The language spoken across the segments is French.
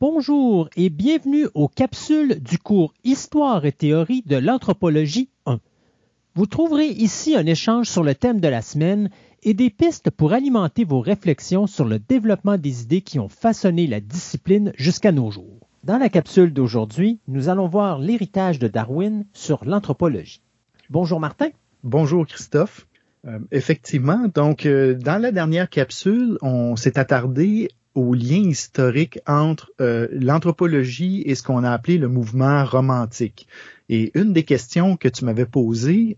Bonjour et bienvenue aux capsules du cours Histoire et théorie de l'anthropologie 1. Vous trouverez ici un échange sur le thème de la semaine et des pistes pour alimenter vos réflexions sur le développement des idées qui ont façonné la discipline jusqu'à nos jours. Dans la capsule d'aujourd'hui, nous allons voir l'héritage de Darwin sur l'anthropologie. Bonjour Martin. Bonjour Christophe. Euh, effectivement, donc euh, dans la dernière capsule, on s'est attardé au lien historique entre euh, l'anthropologie et ce qu'on a appelé le mouvement romantique. Et une des questions que tu m'avais posées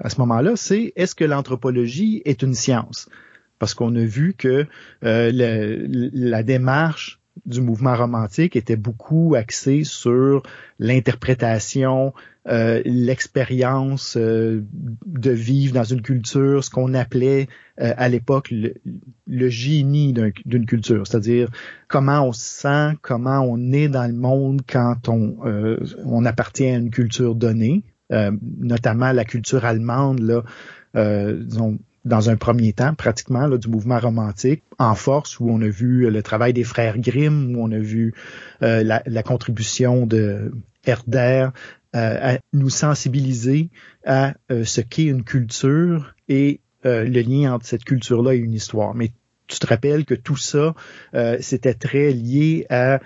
à ce moment-là, c'est est-ce que l'anthropologie est une science? Parce qu'on a vu que la démarche du mouvement romantique était beaucoup axé sur l'interprétation, euh, l'expérience euh, de vivre dans une culture, ce qu'on appelait euh, à l'époque le, génie d'une culture, c'est-à-dire comment on se sent, comment on est dans le monde quand on, on appartient à une culture donnée, notamment la culture allemande, là, disons, dans un premier temps, pratiquement, là, du mouvement romantique en force, où on a vu le travail des frères Grimm, où on a vu euh, la, contribution de Herder euh, à nous sensibiliser à euh, ce qu'est une culture et le lien entre cette culture-là et une histoire. Mais tu te rappelles que tout ça, c'était très lié à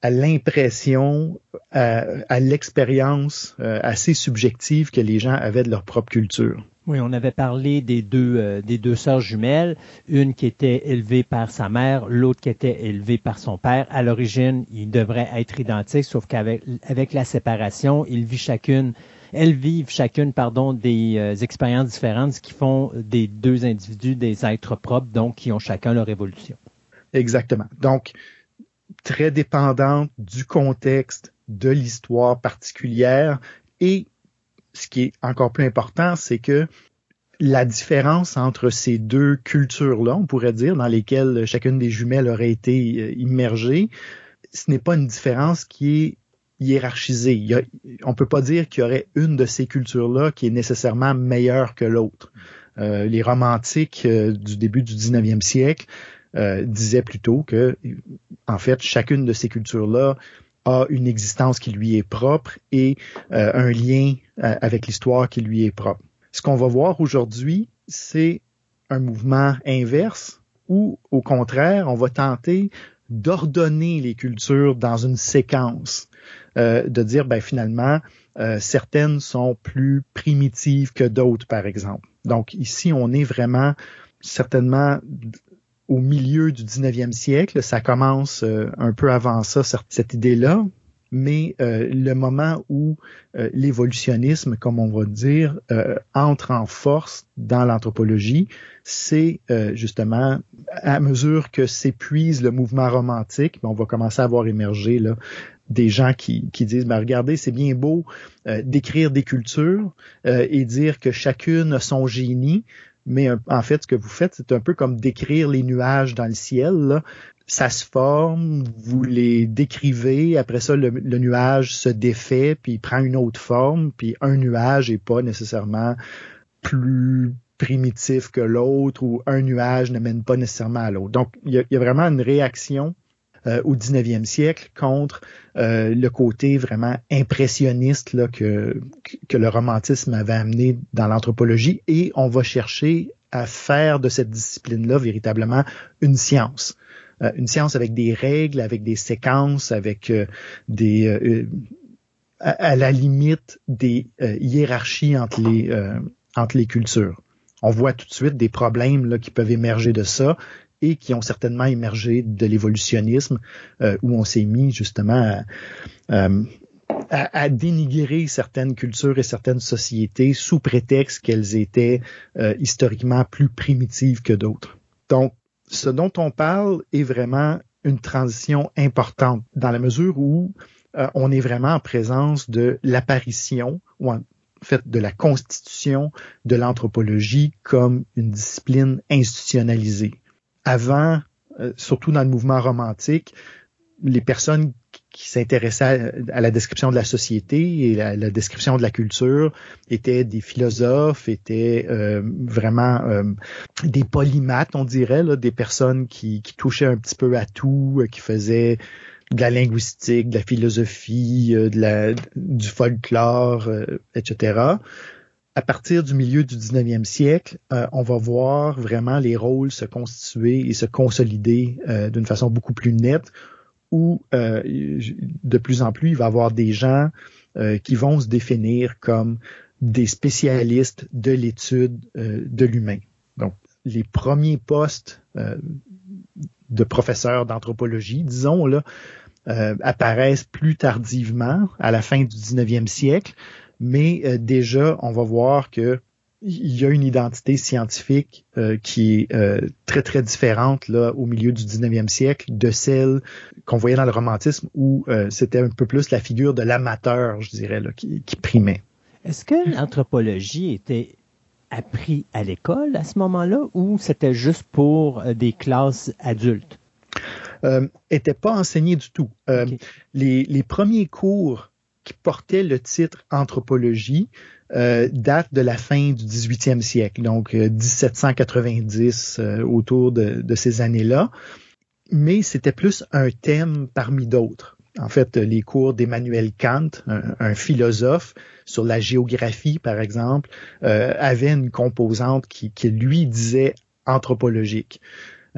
à l'impression, à, à l'expérience assez subjective que les gens avaient de leur propre culture. Oui, on avait parlé des deux, euh, des deux sœurs jumelles, une qui était élevée par sa mère, l'autre qui était élevée par son père. À l'origine, ils devraient être identiques, sauf qu'avec avec la séparation, ils vivent chacune, elles vivent chacune, pardon, des euh, expériences différentes, ce qui font des deux individus des êtres propres, donc qui ont chacun leur évolution. Exactement. Donc, très dépendante du contexte, de l'histoire particulière et ce qui est encore plus important, c'est que la différence entre ces deux cultures-là, on pourrait dire, dans lesquelles chacune des jumelles aurait été euh, immergée, ce n'est pas une différence qui est hiérarchisée. On peut pas dire qu'il y aurait une de ces cultures-là qui est nécessairement meilleure que l'autre. Euh, les romantiques euh, du début du 19e siècle disaient plutôt que, en fait, chacune de ces cultures-là a une existence qui lui est propre et un lien avec l'histoire qui lui est propre. Ce qu'on va voir aujourd'hui, c'est un mouvement inverse où, au contraire, on va tenter d'ordonner les cultures dans une séquence, euh, de dire, ben finalement, certaines sont plus primitives que d'autres, par exemple. Donc ici, on est vraiment certainement au milieu du 19e siècle. Ça commence euh, un peu avant ça, cette idée-là. Mais euh, le moment où euh, l'évolutionnisme, comme on va dire, entre en force dans l'anthropologie, c'est justement à mesure que s'épuise le mouvement romantique, ben, on va commencer à voir émerger là, des gens qui, qui disent, ben, regardez, c'est bien beau d'écrire des cultures et dire que chacune a son génie, mais en fait, ce que vous faites, c'est un peu comme décrire les nuages dans le ciel. Ça se forme, vous les décrivez, après ça, le, nuage se défait, puis prend une autre forme, puis un nuage n'est pas nécessairement plus primitif que l'autre, ou un nuage ne mène pas nécessairement à l'autre. Donc, il y, a, vraiment une réaction euh, au 19e siècle contre euh, le côté vraiment impressionniste là, que, que le romantisme avait amené dans l'anthropologie et on va chercher à faire de cette discipline-là véritablement une science. Euh, une science avec des règles, avec des séquences, avec des à, la limite des hiérarchies entre les entre les cultures. On voit tout de suite des problèmes là, qui peuvent émerger de ça et qui ont certainement émergé de l'évolutionnisme, euh, où on s'est mis justement à, à, dénigrer certaines cultures et certaines sociétés sous prétexte qu'elles étaient euh, historiquement plus primitives que d'autres. Donc, ce dont on parle est vraiment une transition importante dans la mesure où euh, on est vraiment en présence de l'apparition ou en fait de la constitution de l'anthropologie comme une discipline institutionnalisée. Avant, euh, surtout dans le mouvement romantique, les personnes qui s'intéressaient à, la description de la société et la, la, description de la culture étaient des philosophes, étaient euh, vraiment euh, des polymathes, on dirait, là, des personnes qui, qui, touchaient un petit peu à tout, qui faisaient de la linguistique, de la philosophie, de la, du folklore, etc à partir du milieu du 19e siècle, euh, on va voir vraiment les rôles se constituer et se consolider euh, d'une façon beaucoup plus nette, où euh, de plus en plus, il va y avoir des gens qui vont se définir comme des spécialistes de l'étude de l'humain. Donc, les premiers postes de professeurs d'anthropologie, disons, là, apparaissent plus tardivement, à la fin du 19e siècle, mais euh, déjà, on va voir que il y a une identité scientifique euh, qui est euh, très très différente là au milieu du 19e siècle de celle qu'on voyait dans le romantisme où c'était un peu plus la figure de l'amateur, je dirais, là, qui, qui primait. Est-ce que l'anthropologie était appris à l'école à ce moment-là ou c'était juste pour des classes adultes? Euh, était pas enseigné du tout. les, les premiers cours qui portait le titre anthropologie euh, date de la fin du 18e siècle, donc 1790 euh, euh, autour de, ces années-là. Mais c'était plus un thème parmi d'autres. En fait, les cours d'Emmanuel Kant, un, philosophe, sur la géographie, par exemple, avaient une composante qui, qui lui disait anthropologique.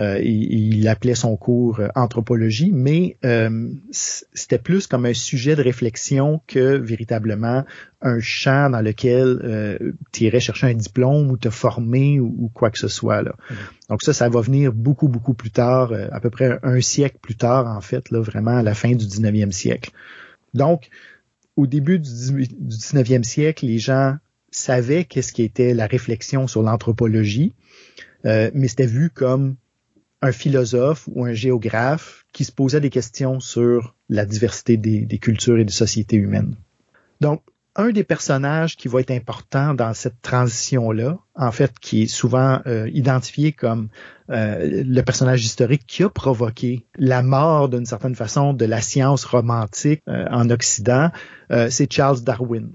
Euh, il, appelait son cours euh, anthropologie, mais euh, c'était plus comme un sujet de réflexion que véritablement un champ dans lequel tu irais chercher un diplôme ou te former ou, quoi que ce soit. Là. Mm-hmm. Donc ça, ça va venir beaucoup, beaucoup plus tard, à peu près un siècle plus tard, en fait, là, vraiment à la fin du 19e siècle. Donc, au début du 19e siècle, les gens savaient qu'est-ce qui était la réflexion sur l'anthropologie, mais c'était vu comme un philosophe ou un géographe qui se posait des questions sur la diversité des, cultures et des sociétés humaines. Donc, un des personnages qui va être important dans cette transition-là, en fait, qui est souvent euh, identifié comme euh, le personnage historique qui a provoqué la mort d'une certaine façon de la science romantique euh, en Occident, c'est Charles Darwin.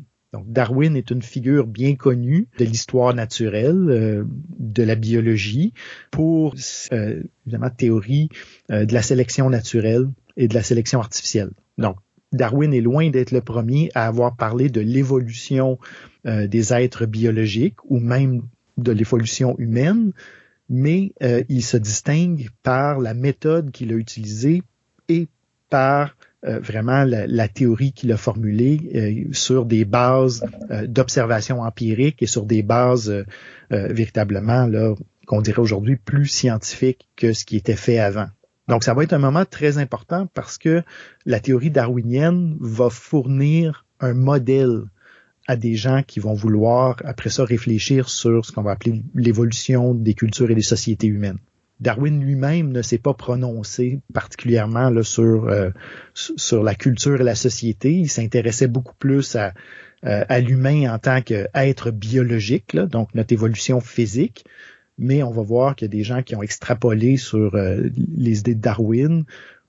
Darwin est une figure bien connue de l'histoire naturelle, euh, de la biologie, pour euh, évidemment théorie euh, de la sélection naturelle et de la sélection artificielle. Donc, Darwin est loin d'être le premier à avoir parlé de l'évolution des êtres biologiques ou même de l'évolution humaine, mais il se distingue par la méthode qu'il a utilisée et par euh, vraiment la, théorie qu'il a formulée euh, sur des bases euh, d'observation empirique et sur des bases véritablement là qu'on dirait aujourd'hui plus scientifiques que ce qui était fait avant. Donc ça va être un moment très important parce que la théorie darwinienne va fournir un modèle à des gens qui vont vouloir après ça réfléchir sur ce qu'on va appeler l'évolution des cultures et des sociétés humaines. Darwin lui-même ne s'est pas prononcé particulièrement sur, euh, sur la culture et la société. Il s'intéressait beaucoup plus à, euh, l'humain en tant qu'être biologique, donc notre évolution physique. Mais on va voir qu'il y a des gens qui ont extrapolé sur euh, les idées de Darwin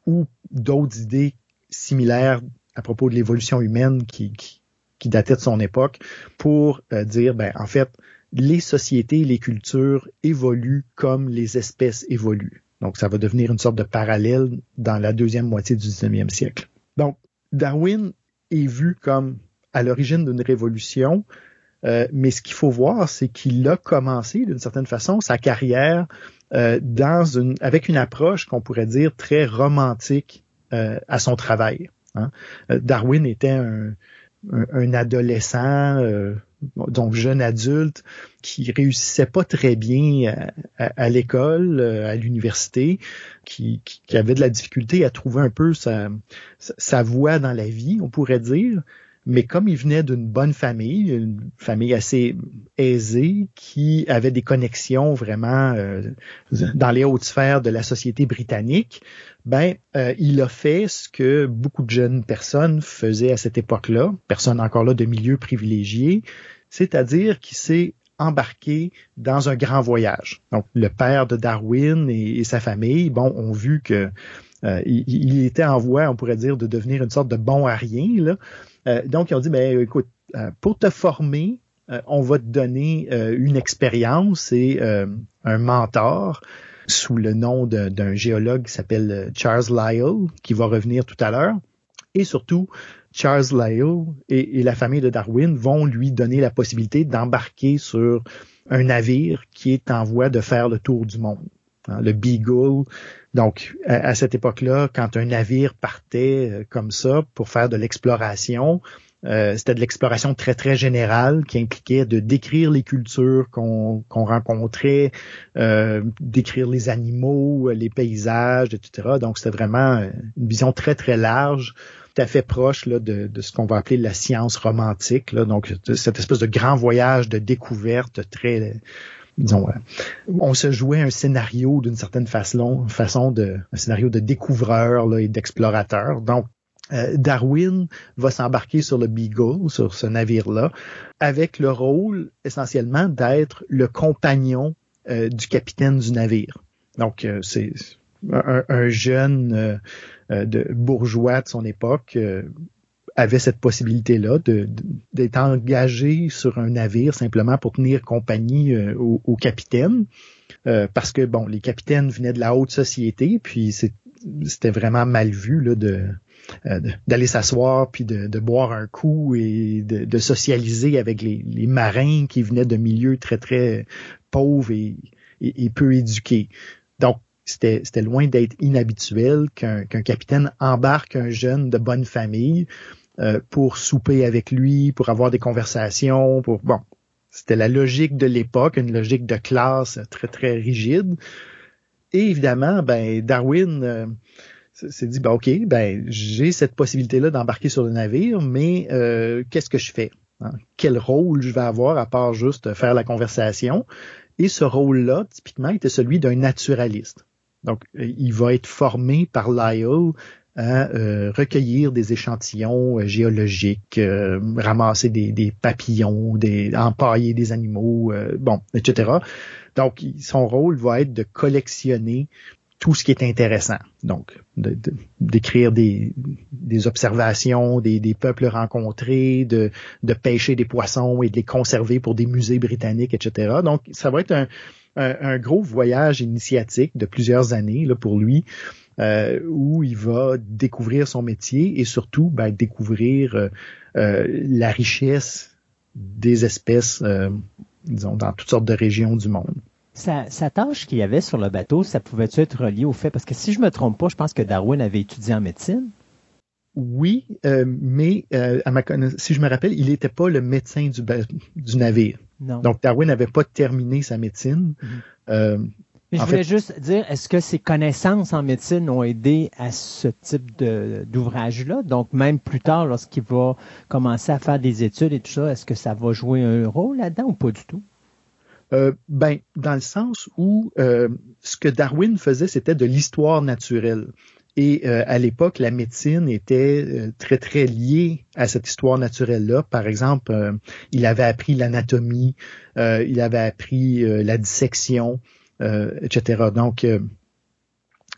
ou d'autres idées similaires à propos de l'évolution humaine qui, qui, qui dataient de son époque pour dire, ben, en fait, les sociétés les cultures évoluent comme les espèces évoluent. Donc, ça va devenir une sorte de parallèle dans la deuxième moitié du 19e siècle. Donc, Darwin est vu comme à l'origine d'une révolution, euh, mais ce qu'il faut voir, c'est qu'il a commencé d'une certaine façon sa carrière euh, avec une approche qu'on pourrait dire très romantique euh, à son travail. Hein. Darwin était un adolescent donc jeune adulte qui réussissait pas très bien à, l'école, euh, à l'université, qui, avait de la difficulté à trouver un peu sa, sa voie dans la vie, on pourrait dire. Mais comme il venait d'une bonne famille, une famille assez aisée, qui avait des connexions vraiment euh, dans les hautes sphères de la société britannique, ben euh, il a fait ce que beaucoup de jeunes personnes faisaient à cette époque-là, personnes encore là de milieux privilégiés, c'est-à-dire qu'il s'est embarqué dans un grand voyage. Donc le père de Darwin et, sa famille, bon, ont vu que euh, il, était en voie, on pourrait dire, de devenir une sorte de bon à rien. Là. Euh, donc, ils ont dit, ben, écoute, euh, pour te former, euh, on va te donner une expérience et un mentor. Sous le nom d'un géologue qui s'appelle Charles Lyell, qui va revenir tout à l'heure. Et surtout, Charles Lyell et, la famille de Darwin vont lui donner la possibilité d'embarquer sur un navire qui est en voie de faire le tour du monde. Hein, le Beagle. Donc, à, cette époque-là, quand un navire partait euh, comme ça pour faire de l'exploration, euh, c'était de l'exploration très très générale qui impliquait de décrire les cultures qu'on rencontrait, euh, décrire les animaux, les paysages, etc. Donc c'était vraiment une vision très très large, tout à fait proche de, ce qu'on va appeler la science romantique. Donc cette espèce de grand voyage de découverte très disons, on se jouait un scénario d'une certaine façon, de, un scénario de découvreur et d'explorateur. Donc, euh, Darwin va s'embarquer sur le Beagle, sur ce navire-là, avec le rôle essentiellement d'être le compagnon euh, du capitaine du navire. Donc, euh, c'est un, jeune bourgeois de son époque avait cette possibilité-là d'être engagé sur un navire simplement pour tenir compagnie au, capitaine. parce que bon, les capitaines venaient de la haute société, puis c'était vraiment mal vu là, de d'aller s'asseoir puis de, boire un coup et de, socialiser avec les, marins qui venaient de milieux très très pauvres et, peu éduqués. Donc c'était loin d'être inhabituel qu'un capitaine embarque un jeune de bonne famille euh, pour souper avec lui, pour avoir des conversations, pour bon, c'était la logique de l'époque, une logique de classe très très rigide. Et évidemment, ben Darwin euh, s'est dit, ben, OK, ben, j'ai cette possibilité-là d'embarquer sur le navire, mais euh, qu'est-ce que je fais? Hein? Quel rôle je vais avoir à part juste faire la conversation? Et ce rôle-là, typiquement, était celui d'un naturaliste. Donc, euh, il va être formé par Lyell à euh, recueillir des échantillons géologiques, ramasser des, des, papillons, des, empailler des animaux, bon, etc. Donc, son rôle va être de collectionner tout ce qui est intéressant. Donc, d'écrire des, observations des, peuples rencontrés, de, pêcher des poissons et de les conserver pour des musées britanniques, etc. Donc, ça va être un, un, gros voyage initiatique de plusieurs années là, pour lui, euh, où il va découvrir son métier et surtout ben, découvrir euh, euh, la richesse des espèces, disons, dans toutes sortes de régions du monde. Sa, tâche qu'il y avait sur le bateau, ça pouvait être relié au fait, parce que si je me trompe pas, je pense que Darwin avait étudié en médecine. Oui, euh, mais euh, à ma si je me rappelle, il n'était pas le médecin du, du navire. Non. Donc Darwin n'avait pas terminé sa médecine. Mhm. Euh, mais je voulais juste dire, est-ce que ses connaissances en médecine ont aidé à ce type d'ouvrage-là? Donc, même plus tard, lorsqu'il va commencer à faire des études et tout ça, est-ce que ça va jouer un rôle là-dedans ou pas du tout? Euh, ben, dans le sens où euh, ce que Darwin faisait, c'était de l'histoire naturelle. Et euh, à l'époque, la médecine était très, très liée à cette histoire naturelle-là. Par exemple, il avait appris l'anatomie, il avait appris la dissection, etc. Donc,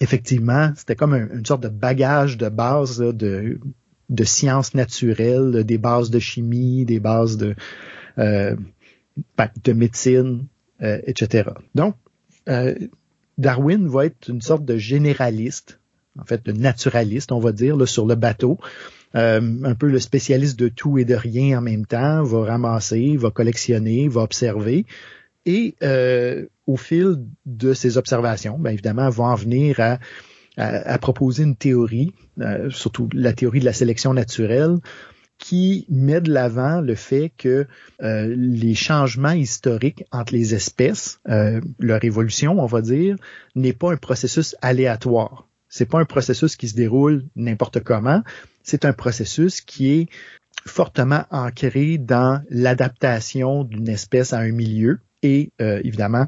effectivement, c'était comme une sorte de bagage de base de, de sciences naturelles, des bases de chimie, des bases de de médecine, euh, etc. Donc, euh, Darwin va être une sorte de généraliste, en fait, de naturaliste, on va dire, sur le bateau. Euh, un peu le spécialiste de tout et de rien en même temps, va ramasser, va collectionner, va observer. Et au fil de ses observations, bien évidemment, va en venir à, à, proposer une théorie, surtout la théorie de la sélection naturelle, qui met de l'avant le fait que euh, les changements historiques entre les espèces, euh, leur évolution, on va dire, n'est pas un processus aléatoire. C'est pas un processus qui se déroule n'importe comment. C'est un processus qui est fortement ancré dans l'adaptation d'une espèce à un milieu et euh, évidemment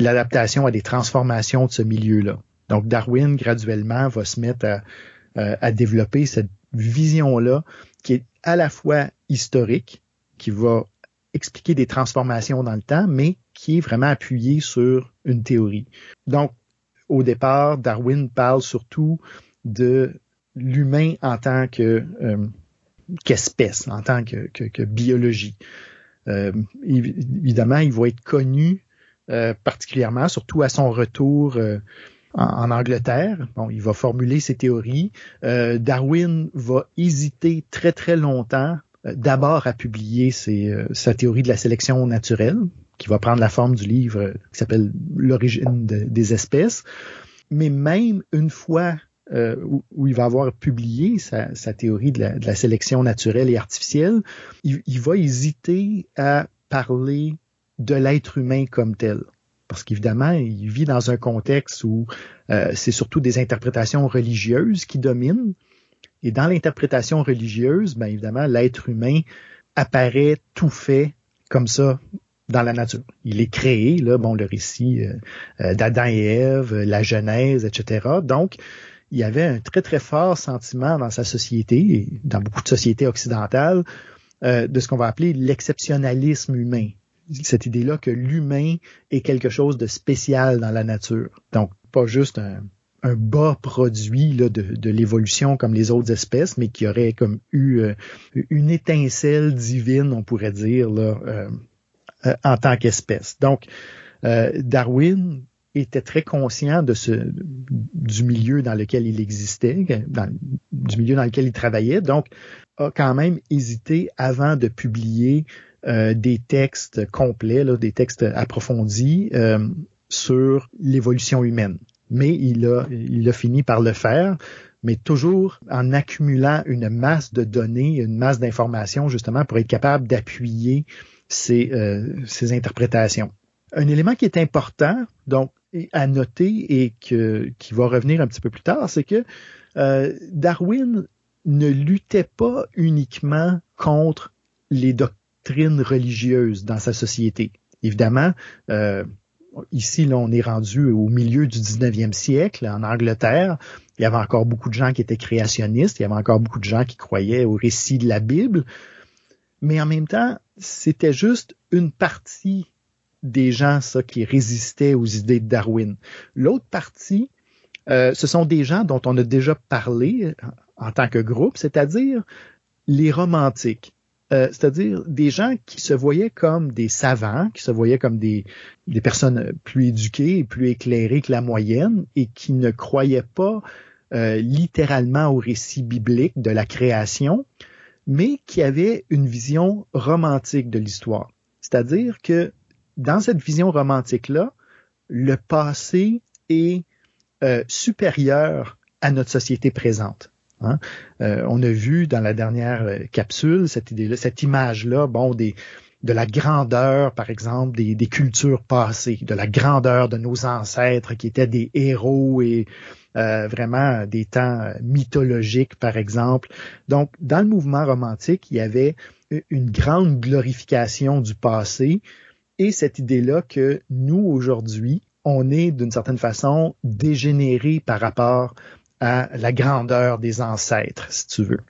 l'adaptation à des transformations de ce milieu-là. Donc Darwin graduellement va se mettre à, à développer cette vision-là qui est à la fois historique, qui va expliquer des transformations dans le temps, mais qui est vraiment appuyée sur une théorie. Donc, au départ, Darwin parle surtout de l'humain en tant que euh, qu'espèce, en tant que, biologie. Euh, évidemment, il va être connu particulièrement, surtout à son retour en, Angleterre. Bon, il va formuler ses théories. Euh, Darwin va hésiter très très longtemps euh, d'abord à publier euh, sa théorie de la sélection naturelle, qui va prendre la forme du livre qui s'appelle L'origine des espèces. Mais même une fois où, il va avoir publié sa, théorie de la, sélection naturelle et artificielle, il va hésiter à parler de l'être humain comme tel parce qu'évidemment, il vit dans un contexte où euh, c'est surtout des interprétations religieuses qui dominent. Et dans l'interprétation religieuse, bien évidemment, l'être humain apparaît tout fait comme ça dans la nature. Il est créé, là, bon, le récit euh, euh, d'Adam et Ève, la Genèse, etc. Donc, il y avait un très, très fort sentiment dans sa société, et dans beaucoup de sociétés occidentales, de ce qu'on va appeler l'exceptionnalisme humain cette idée-là que l'humain est quelque chose de spécial dans la nature. Donc, pas juste un, bas produit là, de, l'évolution comme les autres espèces, mais qui aurait comme eu euh, une étincelle divine, on pourrait dire, là, euh, euh, en tant qu'espèce. Donc, Darwin était très conscient de ce du milieu dans lequel il existait, du milieu dans lequel il travaillait, donc a quand même hésité avant de publier des textes complets, là, des textes approfondis euh, sur l'évolution humaine. Mais il a, il a fini par le faire, mais toujours en accumulant une masse de données, une masse d'informations, justement, pour être capable d'appuyer ces, euh, interprétations. Un élément qui est important, donc, à noter et que, qui va revenir un petit peu plus tard, c'est que Darwin ne luttait pas uniquement contre les religieuse dans sa société. Évidemment, euh, ici, là, on est rendu au milieu du 19e siècle, en Angleterre. Il y avait encore beaucoup de gens qui étaient créationnistes, il y avait encore beaucoup de gens qui croyaient au récit de la Bible. Mais en même temps, c'était juste une partie des gens, ça, qui résistaient aux idées de Darwin. L'autre partie, euh, ce sont des gens dont on a déjà parlé en tant que groupe, c'est-à-dire les romantiques. Euh, c'est-à-dire des gens qui se voyaient comme des savants, qui se voyaient comme des, personnes plus éduquées et plus éclairées que la moyenne et qui ne croyaient pas euh, littéralement au récit biblique de la création, mais qui avaient une vision romantique de l'histoire. C'est-à-dire que dans cette vision romantique-là, le passé est euh, supérieur à notre société présente. Hein. Euh, on a vu dans la dernière euh, capsule cette idée-là, cette image-là, bon, des, de la grandeur, par exemple, des, cultures passées, de la grandeur de nos ancêtres qui étaient des héros et euh, vraiment des temps mythologiques, par exemple. Donc, dans le mouvement romantique, il y avait une grande glorification du passé et cette idée-là que nous, aujourd'hui, on est d'une certaine façon dégénéré par rapport la grandeur des ancêtres, si tu veux.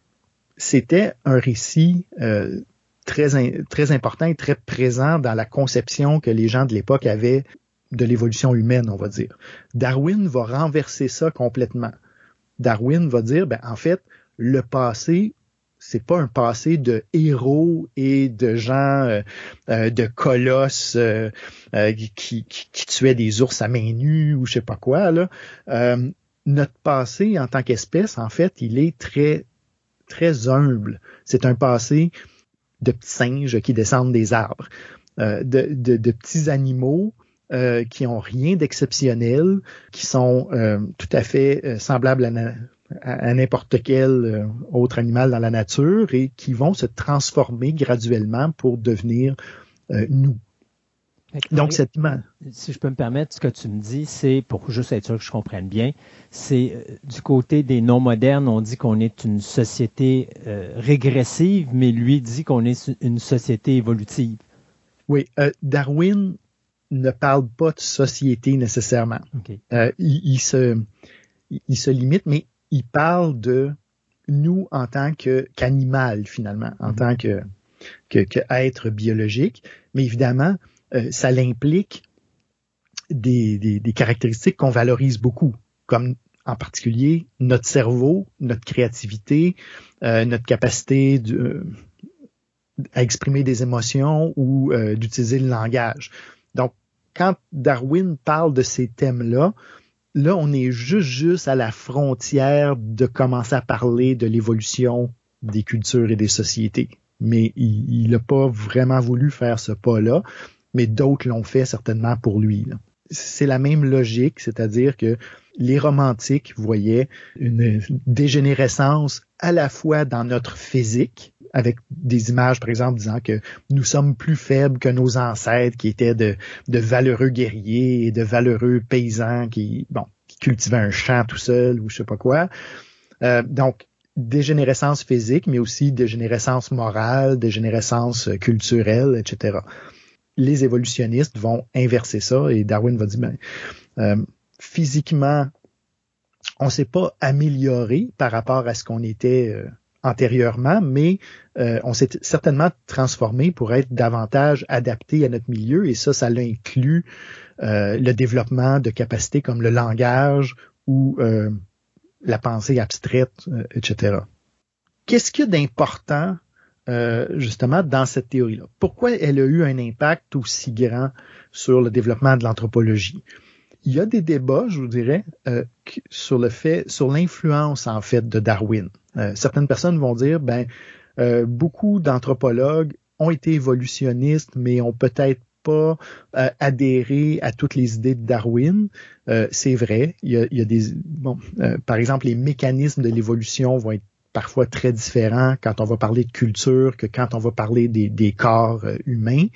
C'était un récit euh, très, très important et très présent dans la conception que les gens de l'époque avaient de l'évolution humaine, on va dire. Darwin va renverser ça complètement. Darwin va dire, ben, en fait, le passé, c'est pas un passé de héros et de gens, euh, euh, de colosses qui, qui, qui, tuaient des ours à main nue ou je sais pas quoi. Là notre passé en tant qu'espèce, en fait, il est très, très humble. C'est un passé de petits singes qui descendent des arbres, euh, de, de, petits animaux euh, qui ont rien d'exceptionnel, qui sont euh, tout à fait semblables à, n'importe quel autre animal dans la nature et qui vont se transformer graduellement pour devenir nous. Donc, cette Si je peux me permettre, ce que tu me dis, c'est, pour juste être sûr que je comprenne bien, c'est euh, du côté des non-modernes, on dit qu'on est une société euh, régressive, mais lui dit qu'on est une société évolutive. Oui, euh, Darwin ne parle pas de société nécessairement. Il, se, il se limite, mais il parle de nous en tant qu'animal, finalement, en mm-hmm. tant que, que, que être biologique. Mais évidemment, euh, ça l'implique des, caractéristiques qu'on valorise beaucoup, comme en particulier notre cerveau, notre créativité, euh, notre capacité euh, à exprimer des émotions ou d'utiliser le langage. Donc, quand Darwin parle de ces thèmes-là, là, on est juste, juste à la frontière de commencer à parler de l'évolution des cultures et des sociétés. Mais il n'a pas vraiment voulu faire ce pas-là, mais d'autres l'ont fait certainement pour lui. C'est la même logique, c'est-à-dire que les romantiques voyaient une dégénérescence à la fois dans notre physique, avec des images, par exemple, disant que nous sommes plus faibles que nos ancêtres qui étaient de, de valeureux guerriers et de valeureux paysans qui, bon, qui cultivaient un champ tout seul ou je sais pas quoi. Euh, donc, dégénérescence physique, mais aussi dégénérescence morale, dégénérescence culturelle, etc. Les évolutionnistes vont inverser ça et Darwin va dire, ben, euh, physiquement, on s'est pas amélioré par rapport à ce qu'on était euh, antérieurement, mais euh, on s'est certainement transformé pour être davantage adapté à notre milieu et ça, ça l'inclut euh, le développement de capacités comme le langage ou euh, la pensée abstraite, etc. Qu'est-ce qu'il y a d'important justement dans cette théorie-là? Pourquoi elle a eu un impact aussi grand sur le développement de l'anthropologie? il y a des débats, je vous dirais, euh, sur le fait, sur l'influence en fait de Darwin. Euh, certaines personnes vont dire, ben, euh, beaucoup d'anthropologues ont été évolutionnistes, mais ont peut-être pas adhéré à toutes les idées de Darwin. c'est vrai, il y a, il y a des, bon, par exemple, les mécanismes de l'évolution vont être parfois très différents quand on va parler de culture que quand on va parler des, corps humains.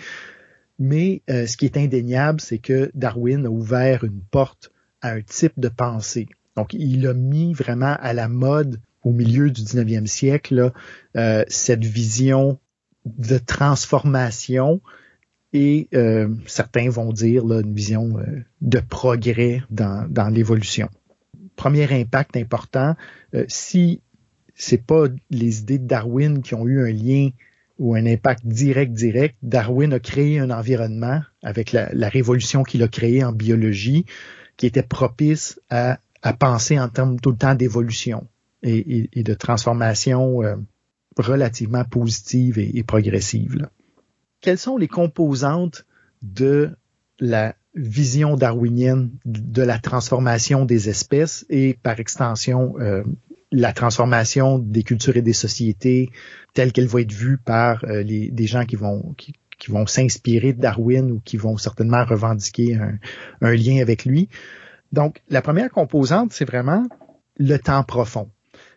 Mais euh, ce qui est indéniable, c'est que Darwin a ouvert une porte à un type de pensée. Donc, il a mis vraiment à la mode au milieu du 19e siècle euh, cette vision de transformation et euh, certains vont dire là, une vision de progrès dans, dans l'évolution. Premier impact important, si c'est pas les idées de Darwin qui ont eu un lien ou un impact direct direct, Darwin a créé un environnement avec la, révolution qu'il a créée en biologie qui était propice à, penser en termes tout le temps d'évolution et, de transformation euh, relativement positive et, progressive. Quelles sont les composantes de la vision darwinienne de la transformation des espèces et par extension euh, la transformation des cultures et des sociétés telle qu'elle va être vue par euh, des gens qui vont s'inspirer de Darwin ou qui vont certainement revendiquer un, un lien avec lui. Donc, la première composante, c'est vraiment le temps profond.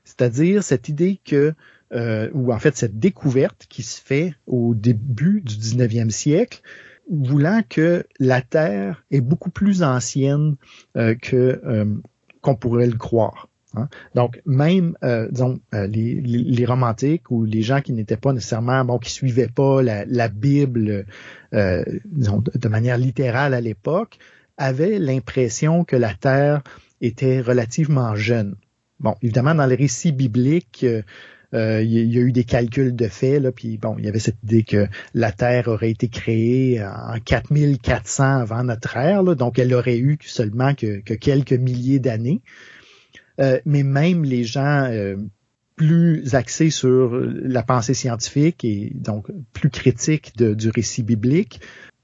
C'est-à-dire cette idée que, euh, ou en fait cette découverte qui se fait au début du 19e siècle, voulant que la Terre est beaucoup plus ancienne euh, que euh, qu'on pourrait le croire. Hein. Donc, même, euh, euh, les, les, romantiques ou les gens qui n'étaient pas nécessairement, bon, qui suivaient pas la, Bible, euh, disons, de, manière littérale à l'époque, avaient l'impression que la Terre était relativement jeune. Bon, évidemment, dans les récits bibliques, il y, a eu des calculs de fait, là, puis bon, il y avait cette idée que la Terre aurait été créée en 4400 avant notre ère, donc elle aurait eu seulement que quelques milliers d'années. Euh, mais même les gens euh, plus axés sur la pensée scientifique et donc plus critiques du récit biblique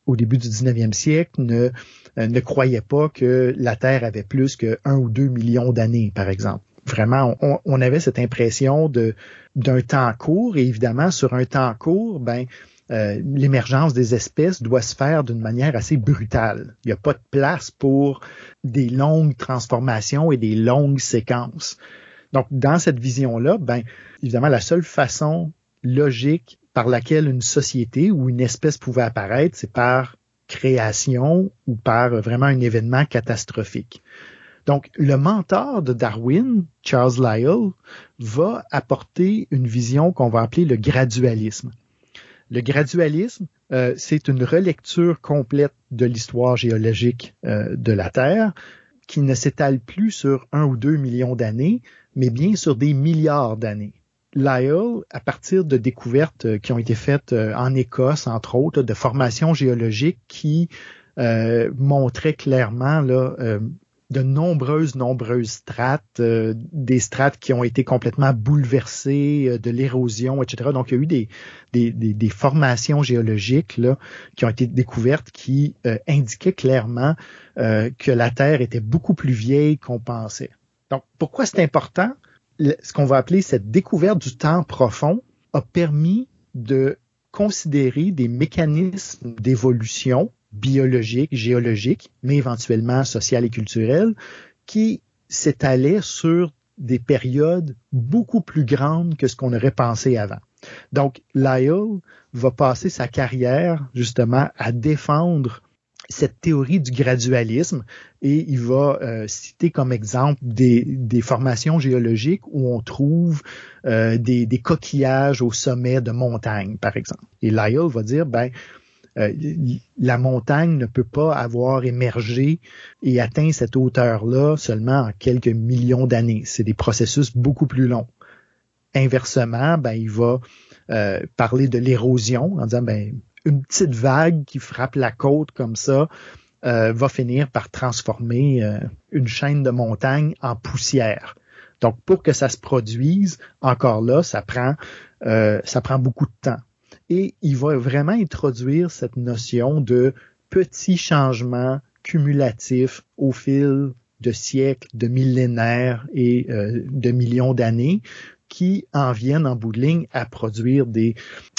au début du 19e siècle ne, euh, ne croyaient pas que la Terre avait plus que un ou deux millions d'années, par exemple. Vraiment, on, on avait cette impression de d'un temps court et évidemment sur un temps court, ben euh, l'émergence des espèces doit se faire d'une manière assez brutale. Il n'y a pas de place pour des longues transformations et des longues séquences. Donc, dans cette vision-là, ben, évidemment, la seule façon logique par laquelle une société ou une espèce pouvait apparaître, c'est par création ou par vraiment un événement catastrophique. Donc, le mentor de Darwin, Charles Lyell, va apporter une vision qu'on va appeler le gradualisme. Le gradualisme, euh, c'est une relecture complète de l'histoire géologique euh, de la Terre qui ne s'étale plus sur un ou deux millions d'années, mais bien sur des milliards d'années. Lyell, à partir de découvertes euh, qui ont été faites en Écosse, entre autres, de formations géologiques qui montraient clairement là, de nombreuses, nombreuses strates, euh, des strates qui ont été complètement bouleversées, euh, de l'érosion, etc. Donc, il y a eu des, des, formations géologiques là, qui ont été découvertes qui euh, indiquaient clairement que la Terre était beaucoup plus vieille qu'on pensait. Donc, pourquoi c'est important? ce qu'on va appeler cette découverte du temps profond a permis de considérer des mécanismes d'évolution biologique, géologique, mais éventuellement social et culturel, qui s'étalaient sur des périodes beaucoup plus grandes que ce qu'on aurait pensé avant. Donc, Lyell va passer sa carrière justement à défendre cette théorie du gradualisme et il va euh, citer comme exemple des, des, formations géologiques où on trouve euh, des, des, coquillages au sommet de montagnes, par exemple. Et Lyell va dire, ben, euh, la montagne ne peut pas avoir émergé et atteint cette hauteur-là seulement en quelques millions d'années. C'est des processus beaucoup plus longs. Inversement, ben, il va euh, parler de l'érosion en disant ben, une petite vague qui frappe la côte comme ça euh, va finir par transformer une chaîne de montagnes en poussière. Donc, pour que ça se produise, encore là, ça prend, ça prend beaucoup de temps et il va vraiment introduire cette notion de petits changements cumulatifs au fil de siècles, de millénaires et euh, de millions d'années qui en viennent en bout de ligne à produire des,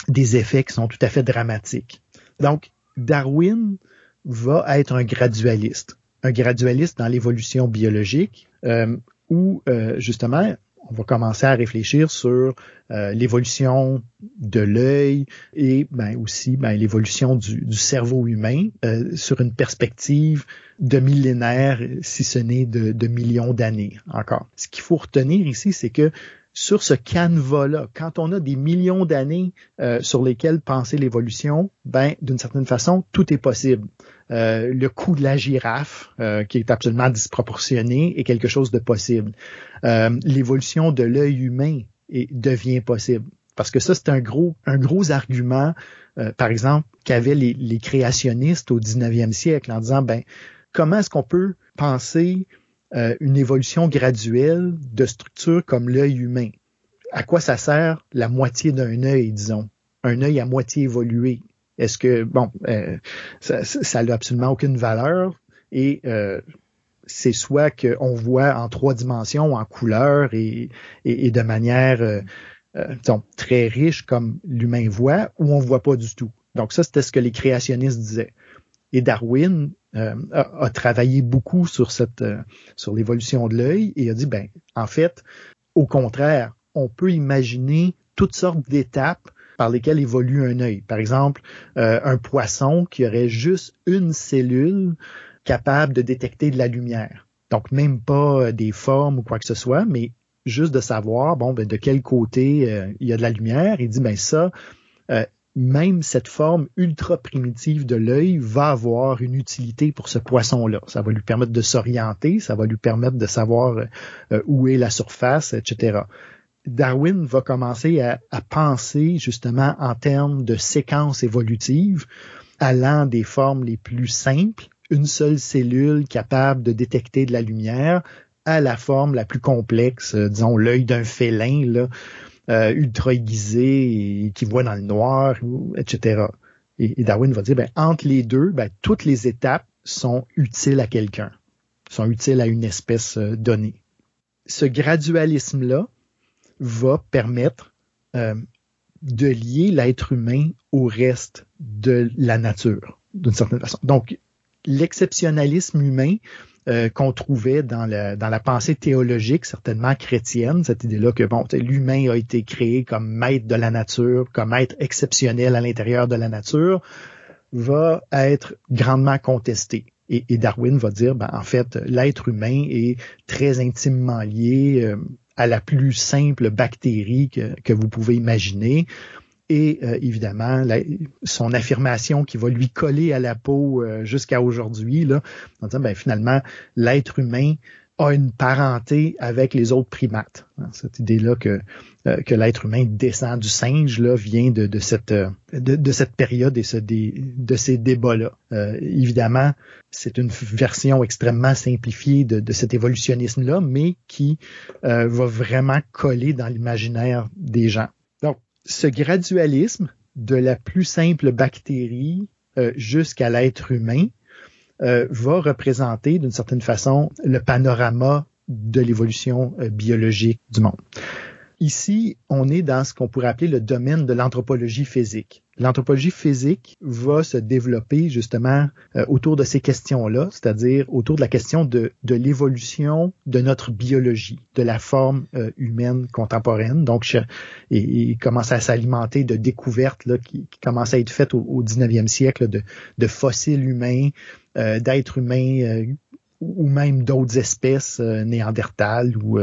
effets qui sont tout à fait dramatiques. Donc, Darwin va être un gradualiste, un gradualiste dans l'évolution biologique, euh, où euh, justement on va commencer à réfléchir sur euh, l'évolution de l'œil et ben, aussi ben, l'évolution du, cerveau humain euh, sur une perspective de millénaires, si ce n'est de, de millions d'années encore. Ce qu'il faut retenir ici, c'est que sur ce canevas-là, quand on a des millions d'années euh, sur lesquelles penser l'évolution, ben d'une certaine façon, tout est possible. Euh, le coût de la girafe, euh, qui est absolument disproportionné, est quelque chose de possible. L'évolution de l'œil humain devient possible. Parce que ça, c'est un gros, un gros argument, par exemple, qu'avaient les, créationnistes au 19e siècle en disant, ben, comment est-ce qu'on peut penser euh, une évolution graduelle de structures comme l'œil humain. À quoi ça sert la moitié d'un œil, disons, un œil à moitié évolué Est-ce que bon, euh, ça n'a absolument aucune valeur et euh, c'est soit qu'on voit en trois dimensions, en couleur et, et, de manière disons, très riche comme l'humain voit, ou on voit pas du tout. Donc ça, c'était ce que les créationnistes disaient. Et Darwin euh, a, travaillé beaucoup sur cette euh, sur l'évolution de l'œil et a dit ben en fait au contraire on peut imaginer toutes sortes d'étapes par lesquelles évolue un œil. Par exemple, euh, un poisson qui aurait juste une cellule capable de détecter de la lumière. Donc même pas des formes ou quoi que ce soit, mais juste de savoir bon ben, de quel côté il y a de la lumière. Il dit ben ça même cette forme ultra primitive de l'œil va avoir une utilité pour ce poisson-là. Ça va lui permettre de s'orienter, ça va lui permettre de savoir euh, où est la surface, etc. Darwin va commencer à, penser justement en termes de séquences évolutives, allant des formes les plus simples, une seule cellule capable de détecter de la lumière, à la forme la plus complexe, euh, disons l'œil d'un félin, là, euh, ultra aiguisé et qui voit dans le noir, etc. Et, Darwin va dire, ben, entre les deux, ben, toutes les étapes sont utiles à quelqu'un, sont utiles à une espèce euh, donnée. Ce gradualisme-là va permettre euh, de lier l'être humain au reste de la nature, d'une certaine façon. Donc, l'exceptionnalisme humain euh, qu'on trouvait dans la, pensée théologique, certainement chrétienne, cette idée-là que bon, l'humain a été créé comme maître de la nature, comme être exceptionnel à l'intérieur de la nature, va être grandement contesté. Et, Darwin va dire, ben, en fait, l'être humain est très intimement lié euh, à la plus simple bactérie que vous pouvez imaginer et euh, évidemment son affirmation qui va lui coller à la peau euh, jusqu'à aujourd'hui là en disant ben finalement l'être humain a une parenté avec les autres primates. Hein, cette idée-là que, euh, que l'être humain descend du singe là, vient de, de cette, euh, de, de, cette période et ce, de ces débats-là. Euh, évidemment, c'est une version extrêmement simplifiée de, de cet évolutionnisme-là, mais qui va vraiment coller dans l'imaginaire des gens. Ce gradualisme de la plus simple bactérie jusqu'à l'être humain, euh, va représenter d'une certaine façon le panorama de l'évolution euh, biologique du monde. Ici, on est dans ce qu'on pourrait appeler le domaine de l'anthropologie physique. L'anthropologie physique va se développer justement euh, autour de ces questions-là, c'est-à-dire autour de la question de, de l'évolution de notre biologie, de la forme euh, humaine contemporaine. Donc, et, commence à s'alimenter de découvertes là, qui, qui commencent à être faites au, au 19e siècle de, de fossiles humains, euh, d'êtres humains ou même d'autres espèces néandertales ou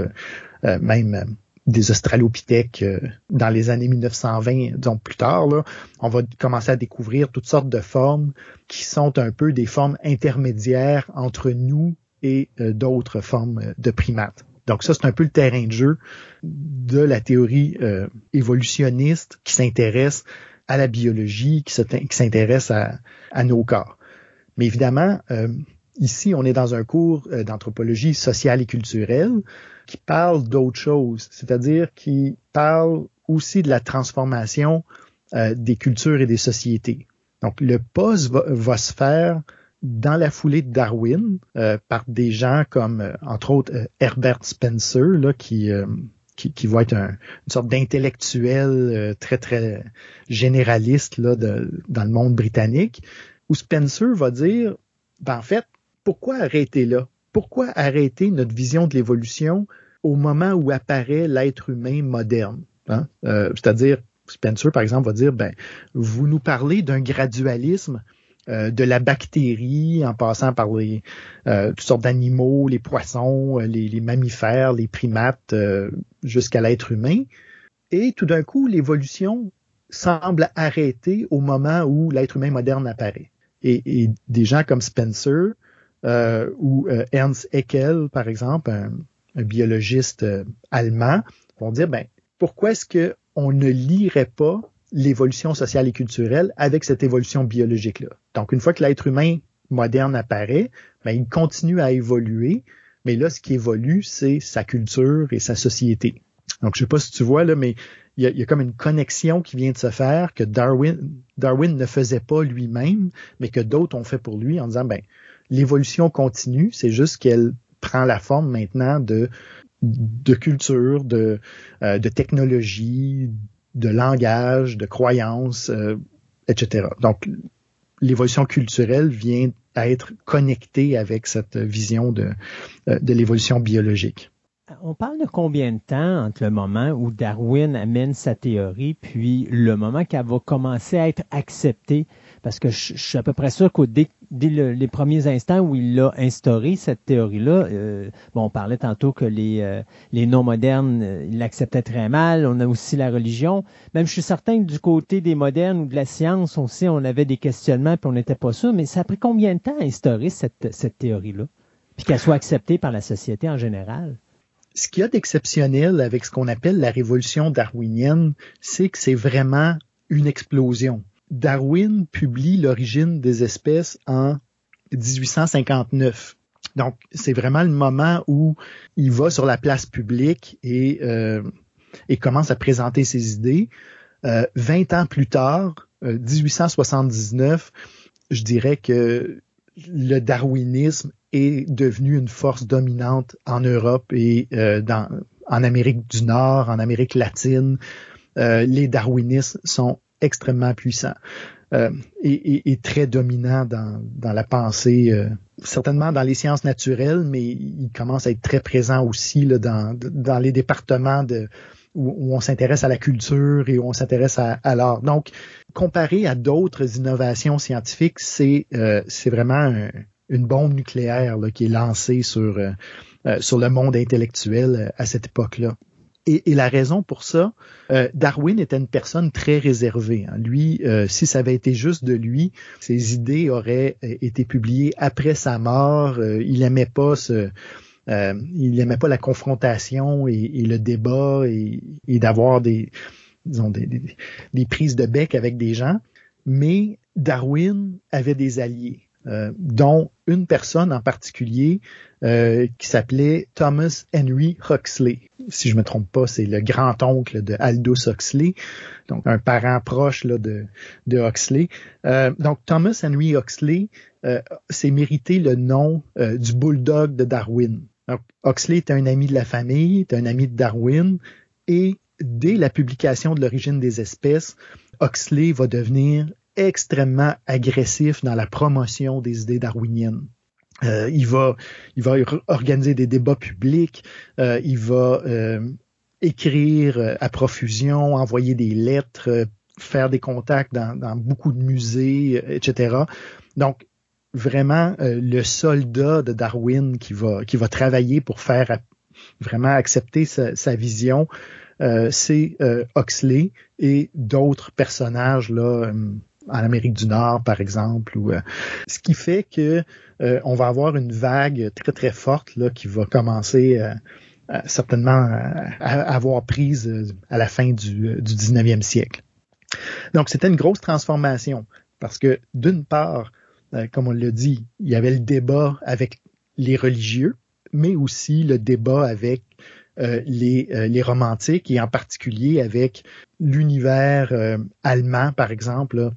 même des australopithèques euh, dans les années 1920, disons plus tard, là, on va commencer à découvrir toutes sortes de formes qui sont un peu des formes intermédiaires entre nous et euh, d'autres formes euh, de primates. Donc ça, c'est un peu le terrain de jeu de la théorie évolutionniste qui s'intéresse à la biologie, qui s'intéresse à, à, nos corps. Mais évidemment, ici, on est dans un cours d'anthropologie sociale et culturelle qui parle d'autre chose, c'est-à-dire qui parle aussi de la transformation euh, des cultures et des sociétés. Donc le poste va, se faire dans la foulée de Darwin euh, par des gens comme, euh, entre autres, Herbert Spencer, là, qui, qui, qui, va être un, une sorte d'intellectuel très, très généraliste là, de, dans le monde britannique, où Spencer va dire, ben, en fait, pourquoi arrêter là? Pourquoi arrêter notre vision de l'évolution au moment où apparaît l'être humain moderne? Hein? Euh, c'est-à-dire, Spencer, par exemple, va dire, ben, vous nous parlez d'un gradualisme euh, de la bactérie en passant par les euh, toutes sortes d'animaux, les poissons, les, mammifères, les primates, jusqu'à l'être humain. Et tout d'un coup, l'évolution semble arrêter au moment où l'être humain moderne apparaît. Et, des gens comme Spencer euh, ou euh, Ernst Haeckel, par exemple, un, biologiste euh, allemand, vont dire, ben, pourquoi est-ce que on ne lirait pas l'évolution sociale et culturelle avec cette évolution biologique-là? Donc, une fois que l'être humain moderne apparaît, ben, il continue à évoluer, mais là, ce qui évolue, c'est sa culture et sa société. Donc, je sais pas si tu vois, là, mais il y, a, il y a, comme une connexion qui vient de se faire que Darwin, Darwin ne faisait pas lui-même, mais que d'autres ont fait pour lui en disant, ben, l'évolution continue, c'est juste qu'elle prend la forme maintenant de culture, de, euh, de technologie, de langage, de croyances, euh, etc. Donc, l'évolution culturelle vient à être connectée avec cette vision euh, de l'évolution biologique. On parle de combien de temps entre le moment où Darwin amène sa théorie, puis le moment qu'elle va commencer à être acceptée parce que je, suis à peu près sûr qu'au dès, les premiers instants où il a instauré cette théorie-là, euh, bon, on parlait tantôt que les, euh, les non-modernes, euh, ils l'acceptaient très mal. On a aussi la religion. Même je suis certain que du côté des modernes ou de la science aussi, on avait des questionnements puis on n'était pas sûr. Mais ça a pris combien de temps à instaurer cette, cette théorie-là? Puis qu'elle soit acceptée par la société en général? Ce qu'il y a d'exceptionnel avec ce qu'on appelle la révolution darwinienne, c'est que c'est vraiment une explosion. Darwin publie L'origine des espèces en 1859. Donc, c'est vraiment le moment où il va sur la place publique et, euh, commence à présenter ses idées. Euh, 20 ans plus tard, 1879, euh, je dirais que le darwinisme est devenu une force dominante en Europe et euh, dans, en Amérique du Nord, en Amérique latine. Euh, les darwinistes sont extrêmement puissant euh, et, et, très dominant dans, dans la pensée, euh, certainement dans les sciences naturelles, mais il commence à être très présent aussi là, dans, dans les départements de, où, on s'intéresse à la culture et où on s'intéresse à, à l'art. Donc, comparé à d'autres innovations scientifiques, c'est euh, vraiment une bombe nucléaire là, qui est lancée sur, euh, euh, sur le monde intellectuel à cette époque-là. Et, et, la raison pour ça, euh, Darwin était une personne très réservée. Hein. Lui, euh, si ça avait été juste de lui, ses idées auraient euh, été publiées après sa mort. il aimait pas se, il n'aimait pas la confrontation et, le débat et, d'avoir des, disons, des, des, prises de bec avec des gens. Mais Darwin avait des alliés. Euh, dont une personne en particulier euh, qui s'appelait Thomas Henry Huxley. Si je me trompe pas, c'est le grand-oncle de Aldous Huxley, donc un parent proche de, de Huxley. Euh, donc Thomas Henry Huxley s'est mérité le nom du bulldog de Darwin. Donc, Huxley est un ami de la famille, est un ami de Darwin, et dès la publication de l'origine des espèces, Huxley va devenir extrêmement agressif dans la promotion des idées darwiniennes. Euh, il va, il va organiser des débats publics, euh, il va euh, écrire à profusion, envoyer des lettres, faire des contacts dans, beaucoup de musées, etc. Donc, vraiment, le soldat de Darwin qui va, qui va travailler pour faire vraiment accepter sa, sa vision, c'est Huxley et d'autres personnages là en Amérique du Nord, par exemple, ou euh, ce qui fait que euh, on va avoir une vague très très forte là qui va commencer euh, certainement à, avoir prise à la fin du, du 19e siècle. Donc c'était une grosse transformation parce que d'une part, comme on l'a dit, il y avait le débat avec les religieux, mais aussi le débat avec euh, les, euh, les romantiques et en particulier avec l'univers euh, allemand, par exemple.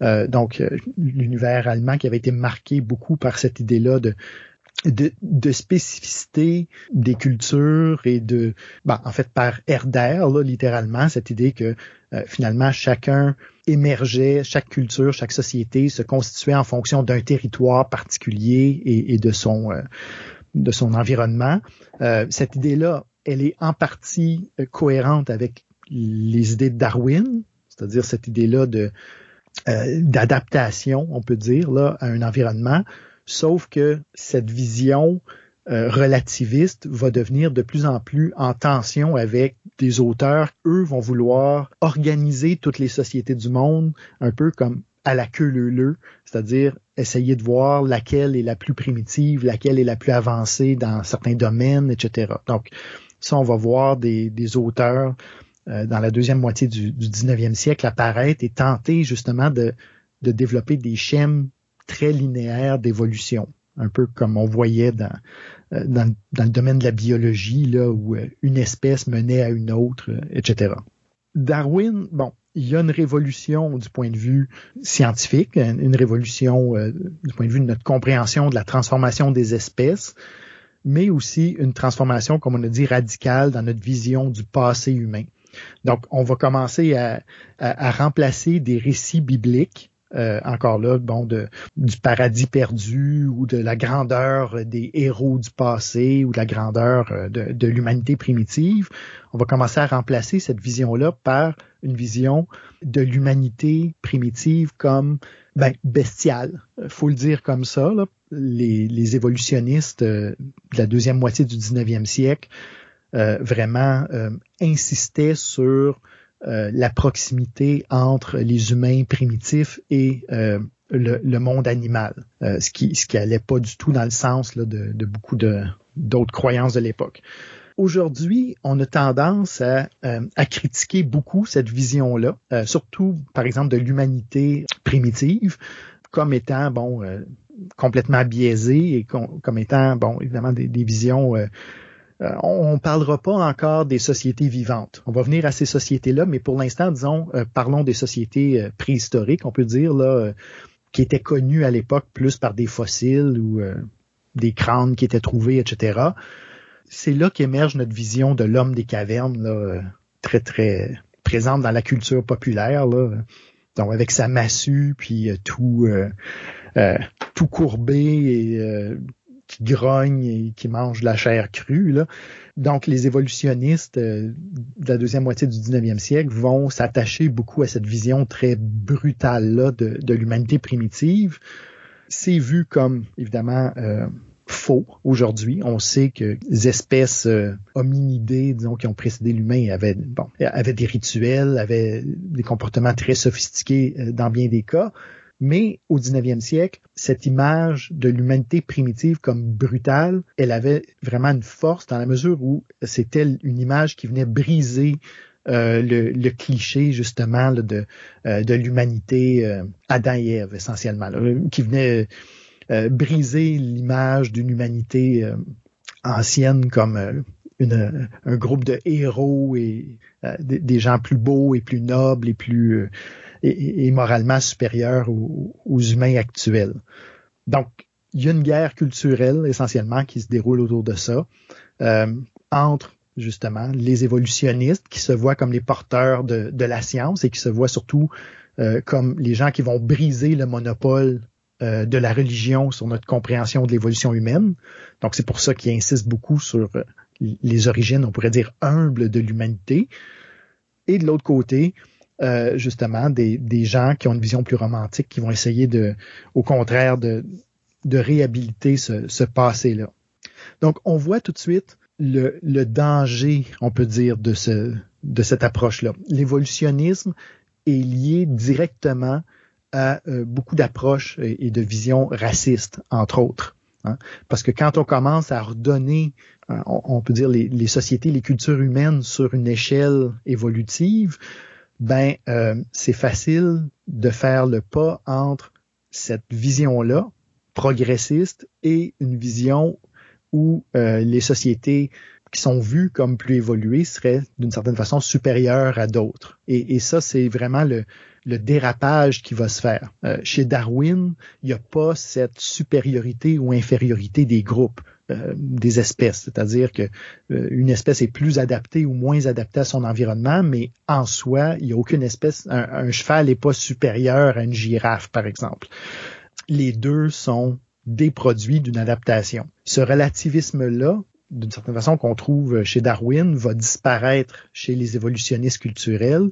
donc, l'univers allemand qui avait été marqué beaucoup par cette idée-là de, de, de, spécificité des cultures et de, ben, en fait, par Herder, là, littéralement, cette idée que finalement chacun émergeait, chaque culture, chaque société se constituait en fonction d'un territoire particulier et, et de son de son environnement. cette idée-là elle est en partie euh, cohérente avec les idées de Darwin, c'est-à-dire cette idée-là euh, d'adaptation, on peut dire, là, à un environnement, sauf que cette vision euh, relativiste va devenir de plus en plus en tension avec des auteurs. Eux vont vouloir organiser toutes les sociétés du monde un peu comme à la queue leu c'est-à-dire essayer de voir laquelle est la plus primitive, laquelle est la plus avancée dans certains domaines, etc. Donc, ça, on va voir des, auteurs euh, dans la deuxième moitié du, du 19e siècle apparaître et tenter justement de, développer des schèmes très linéaires d'évolution, un peu comme on voyait dans, euh, dans, le domaine de la biologie, là, où euh, une espèce menait à une autre, etc. Darwin, bon, il y a une révolution du point de vue scientifique, une révolution du point de vue de notre compréhension de la transformation des espèces, mais aussi une transformation, comme on a dit, radicale dans notre vision du passé humain. Donc, on va commencer à, remplacer des récits bibliques, euh, encore là, bon, de, du paradis perdu ou de la grandeur des héros du passé ou de la grandeur euh, de, de l'humanité primitive. On va commencer à remplacer cette vision-là par une vision de l'humanité primitive comme ben, bestiale. Faut le dire comme ça, là, les, évolutionnistes euh, de la deuxième moitié du 19e siècle euh, vraiment euh, insistaient sur la proximité entre les humains primitifs et le, monde animal, ce qui ce qui allait pas du tout dans le sens de, de, beaucoup de d'autres croyances de l'époque. Aujourd'hui, on a tendance à, à, critiquer beaucoup cette vision-là, surtout par exemple de l'humanité primitive, comme étant bon complètement biaisé et comme étant, bon, évidemment, des, visions. Euh, euh, on ne parlera pas encore des sociétés vivantes. On va venir à ces sociétés-là, mais pour l'instant, disons, euh, parlons des sociétés préhistoriques, on peut dire, là, qui étaient connues à l'époque plus par des fossiles ou des crânes qui étaient trouvés, etc. C'est là qu'émerge notre vision de l'homme des cavernes, là, très, très présente dans la culture populaire. Là. Donc, avec sa massue, puis tout tout courbé et euh, qui grogne et qui mange de la chair crue. Là. Donc, les évolutionnistes euh, de la deuxième moitié du 19e siècle vont s'attacher beaucoup à cette vision très brutale-là de, de l'humanité primitive. C'est vu comme, évidemment, faux aujourd'hui. On sait que les espèces hominidées, disons, qui ont précédé l'humain, avaient, bon, avaient des rituels, avaient des comportements très sophistiqués dans bien des cas Mais au 19e siècle, cette image de l'humanité primitive comme brutale, elle avait vraiment une force dans la mesure où c'était une image qui venait briser euh, le, cliché justement de, euh, de l'humanité euh, Adam et Ève essentiellement, qui venait briser l'image d'une humanité ancienne comme un groupe de héros et des, gens plus beaux et plus nobles et plus et, moralement supérieurs aux, aux, humains actuels. Donc, il y a une guerre culturelle essentiellement qui se déroule autour de ça entre justement, les évolutionnistes qui se voient comme les porteurs de, de la science et qui se voient surtout euh, comme les gens qui vont briser le monopole euh, de la religion sur notre compréhension de l'évolution humaine. Donc c'est pour ça qu'ils insistent beaucoup sur euh, les origines, on pourrait dire, humbles de l'humanité. Et de l'autre côté, justement, des, des, gens qui ont une vision plus romantique, qui vont essayer de, au contraire, de, de réhabiliter ce, passé-là. Donc, on voit tout de suite le, danger, on peut dire, de, ce, de cette approche-là. L'évolutionnisme est lié directement à euh, beaucoup d'approches et, de visions racistes, entre autres. Hein. Parce que quand on commence à redonner, euh, on, peut dire, les, sociétés, les cultures humaines sur une échelle évolutive, ben euh, c'est facile de faire le pas entre cette vision-là progressiste et une vision où euh, les sociétés qui sont vues comme plus évoluées seraient d'une certaine façon supérieures à d'autres. Et, ça, c'est vraiment le, dérapage qui va se faire. Euh, chez Darwin, il n'y a pas cette supériorité ou infériorité des groupes, euh, des espèces. C'est-à-dire que une espèce est plus adaptée ou moins adaptée à son environnement, mais en soi, il n'y a aucune espèce. Un, un cheval n'est pas supérieur à une girafe, par exemple. Les deux sont des produits d'une adaptation. Ce relativisme-là, d'une certaine façon, qu'on trouve chez Darwin, va disparaître chez les évolutionnistes culturels